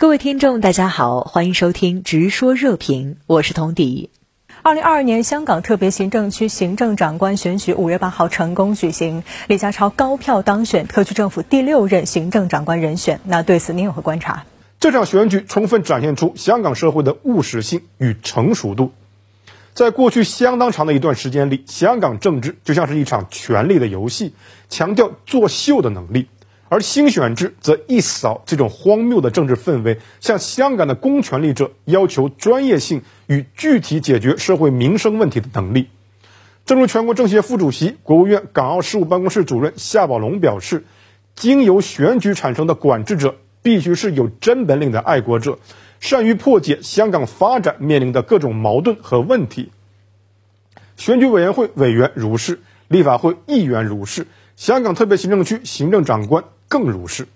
各位听众，大家好，欢迎收听《直说热评》，我是童迪。二零二二年香港特别行政区行政长官选举五月八号成功举行，李家超高票当选特区政府第六任行政长官人选。那对此您有何观察？这场选举充分展现出香港社会的务实性与成熟度。在过去相当长的一段时间里，香港政治就像是一场权力的游戏，强调作秀的能力。而新选制则一扫这种荒谬的政治氛围，向香港的公权力者要求专业性与具体解决社会民生问题的能力。正如全国政协副主席、国务院港澳事务办公室主任夏宝龙表示，经由选举产生的管制者必须是有真本领的爱国者，善于破解香港发展面临的各种矛盾和问题。选举委员会委员如是，立法会议员如是，香港特别行政区行政长官。更如是，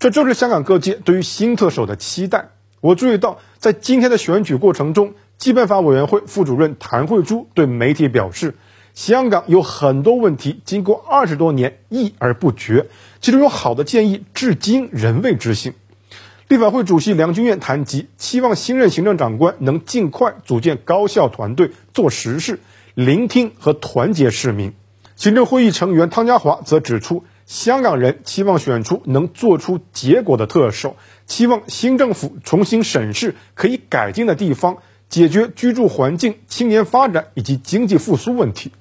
这正是香港各界对于新特首的期待。我注意到，在今天的选举过程中，基本法委员会副主任谭慧珠对媒体表示，香港有很多问题经过二十多年议而不决，其中有好的建议至今仍未执行。立法会主席梁君彦谈及，期望新任行政长官能尽快组建高效团队做实事，聆听和团结市民。行政会议成员汤家华则指出。香港人期望选出能做出结果的特首，期望新政府重新审视可以改进的地方，解决居住环境、青年发展以及经济复苏问题。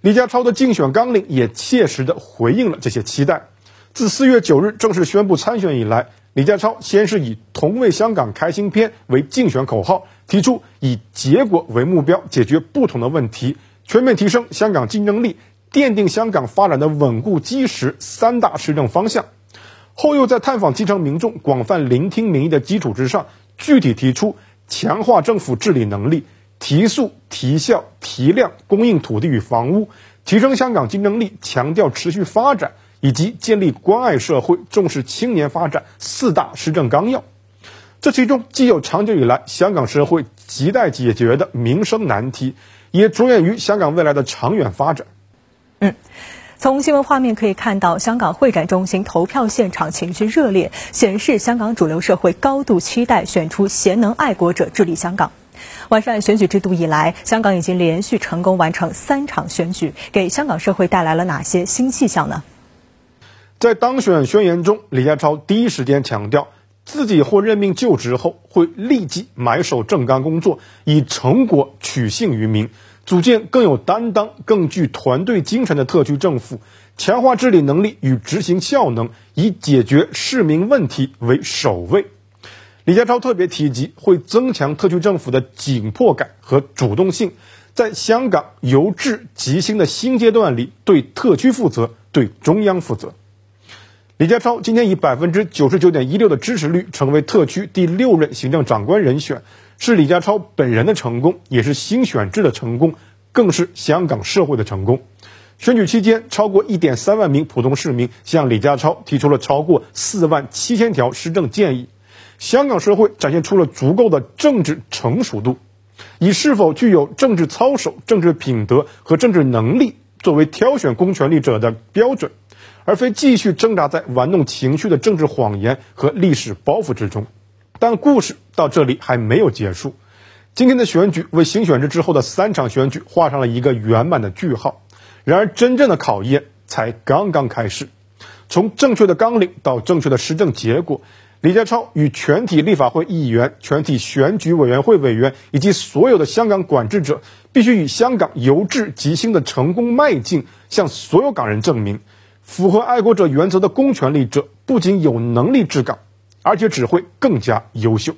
李家超的竞选纲领也切实地回应了这些期待。自四月九日正式宣布参选以来，李家超先是以“同为香港开新篇”为竞选口号，提出以结果为目标，解决不同的问题，全面提升香港竞争力。奠定香港发展的稳固基石三大施政方向，后又在探访基层民众、广泛聆听民意的基础之上，具体提出强化政府治理能力、提速、提效、提量供应土地与房屋、提升香港竞争力、强调持续发展以及建立关爱社会、重视青年发展四大施政纲要。这其中既有长久以来香港社会亟待解决的民生难题，也着眼于香港未来的长远发展。嗯，从新闻画面可以看到，香港会展中心投票现场情绪热烈，显示香港主流社会高度期待选出贤能爱国者治理香港。完善选举制度以来，香港已经连续成功完成三场选举，给香港社会带来了哪些新气象呢？在当选宣言中，李家超第一时间强调，自己获任命就职后，会立即埋首正纲工作，以成果取信于民。组建更有担当、更具团队精神的特区政府，强化治理能力与执行效能，以解决市民问题为首位。李家超特别提及，会增强特区政府的紧迫感和主动性，在香港由治及兴的新阶段里，对特区负责，对中央负责。李家超今天以百分之九十九点一六的支持率，成为特区第六任行政长官人选。是李家超本人的成功，也是新选制的成功，更是香港社会的成功。选举期间，超过一点三万名普通市民向李家超提出了超过四万七千条施政建议，香港社会展现出了足够的政治成熟度，以是否具有政治操守、政治品德和政治能力作为挑选公权力者的标准，而非继续挣扎在玩弄情绪的政治谎言和历史包袱之中。但故事到这里还没有结束，今天的选举为新选制之后的三场选举画上了一个圆满的句号。然而，真正的考验才刚刚开始。从正确的纲领到正确的施政结果，李家超与全体立法会议员、全体选举委员会委员以及所有的香港管制者，必须以香港由治及兴的成功迈进，向所有港人证明，符合爱国者原则的公权力者不仅有能力治港。而且只会更加优秀。